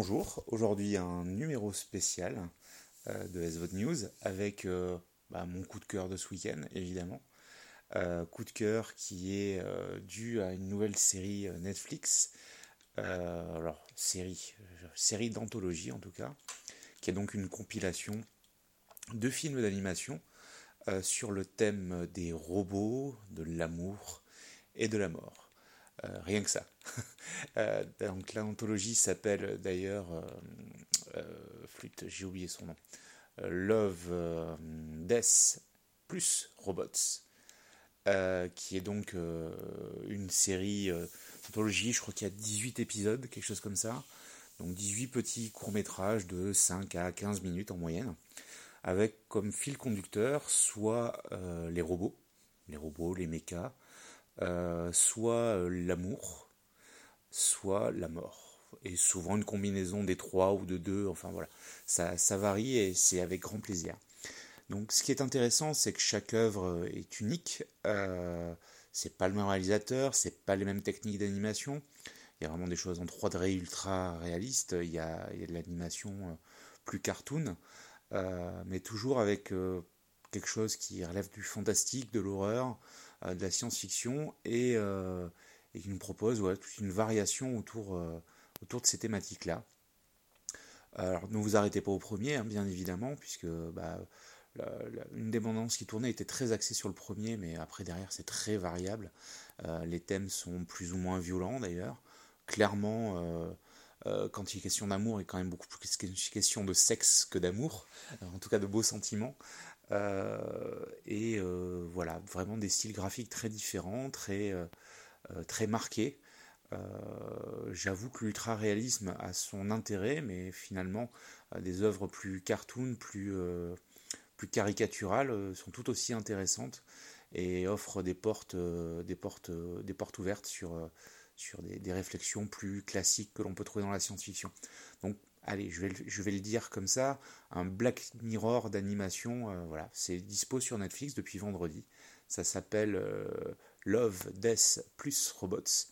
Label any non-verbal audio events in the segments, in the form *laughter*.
Bonjour, aujourd'hui un numéro spécial euh, de SVOD News avec euh, bah, mon coup de cœur de ce week-end évidemment. Euh, coup de cœur qui est dû à une nouvelle série Netflix, alors série, série d'anthologie en tout cas, qui est donc une compilation de films d'animation sur le thème des robots, de l'amour et de la mort. Euh, rien que ça. *laughs* Euh, donc l'anthologie s'appelle d'ailleurs, euh, flûte, j'ai oublié son nom, Love, Death plus Robots, qui est donc une série d'anthologie, je crois qu'il y a 18 épisodes, quelque chose comme ça. Donc 18 petits courts-métrages de 5 à 15 minutes en moyenne, avec comme fil conducteur soit les robots, les robots, les mechas, euh, soit euh, l'amour, soit la mort. Et souvent une combinaison des trois ou de deux, enfin voilà, ça, varie et c'est avec grand plaisir. Donc ce qui est intéressant, c'est que chaque œuvre est unique. Euh, c'est pas le même réalisateur, c'est pas les mêmes techniques d'animation. Il y a vraiment des choses en 3D ultra réalistes. Il y a, de l'animation plus cartoon, mais toujours avec quelque chose qui relève du fantastique, de l'horreur, euh, de la science-fiction et, euh, qui nous propose toute une variation autour, euh, autour de ces thématiques-là. Alors ne vous arrêtez pas au premier, hein, bien évidemment, puisque bah, une bandes qui tournait était très axée sur le premier, mais après derrière c'est très variable. les thèmes sont plus ou moins violents d'ailleurs. Clairement, quand il est question d'amour, il est quand même beaucoup plus question de sexe que d'amour, en tout cas de beaux sentiments. Euh, et euh, voilà, vraiment des styles graphiques très différents, très, euh, très marqués. J'avoue que l'ultra-réalisme a son intérêt, mais finalement, des œuvres plus cartoon, plus, plus caricaturales sont tout aussi intéressantes et offrent des portes, des portes, des portes ouvertes sur, sur des, des réflexions plus classiques que l'on peut trouver dans la science-fiction. Allez, je vais, le dire comme ça, un Black Mirror d'animation, euh, voilà, c'est dispo sur Netflix depuis vendredi. Ça s'appelle euh, Love, Death plus Robots,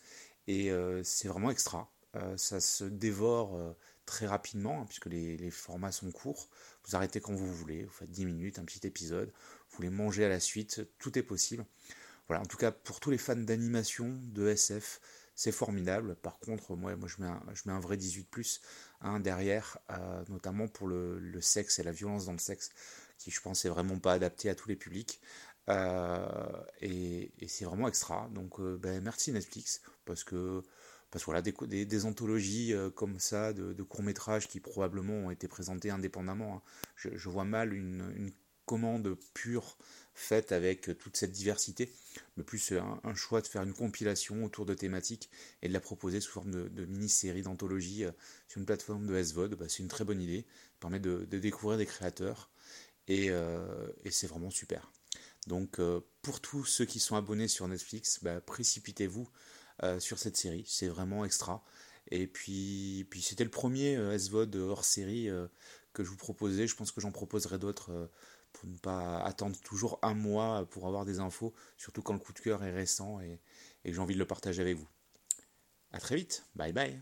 et euh, c'est vraiment extra. ça se dévore très rapidement, hein, puisque les, formats sont courts. Vous arrêtez quand vous voulez, vous faites 10 minutes, un petit épisode, vous les mangez à la suite, tout est possible. Voilà, en tout cas, pour tous les fans d'animation, de SF, c'est formidable. Par contre, moi, moi je, mets un, je mets un vrai 18+, hein, derrière, euh, notamment pour le, sexe et la violence dans le sexe, qui je pense est vraiment pas adapté à tous les publics. Euh, et, c'est vraiment extra. Donc euh, ben, merci Netflix, parce que parce que voilà, des, des, anthologies comme ça, de, courts-métrages qui probablement ont été présentés indépendamment, hein. je, vois mal une commande pure faite avec toute cette diversité, mais plus un, choix de faire une compilation autour de thématiques et de la proposer sous forme de, mini-série d'anthologie euh, sur une plateforme de SVOD, bah, c'est une très bonne idée, permet de, découvrir des créateurs euh, et, c'est vraiment super. Donc euh, pour tous ceux qui sont abonnés sur Netflix, bah, précipitez-vous sur cette série, c'est vraiment extra. Et puis, puis c'était le premier SVOD hors série que je vous proposais, je pense que j'en proposerai d'autres pour ne pas attendre toujours un mois pour avoir des infos, surtout quand le coup de cœur est récent et, et que j'ai envie de le partager avec vous. A très vite, bye bye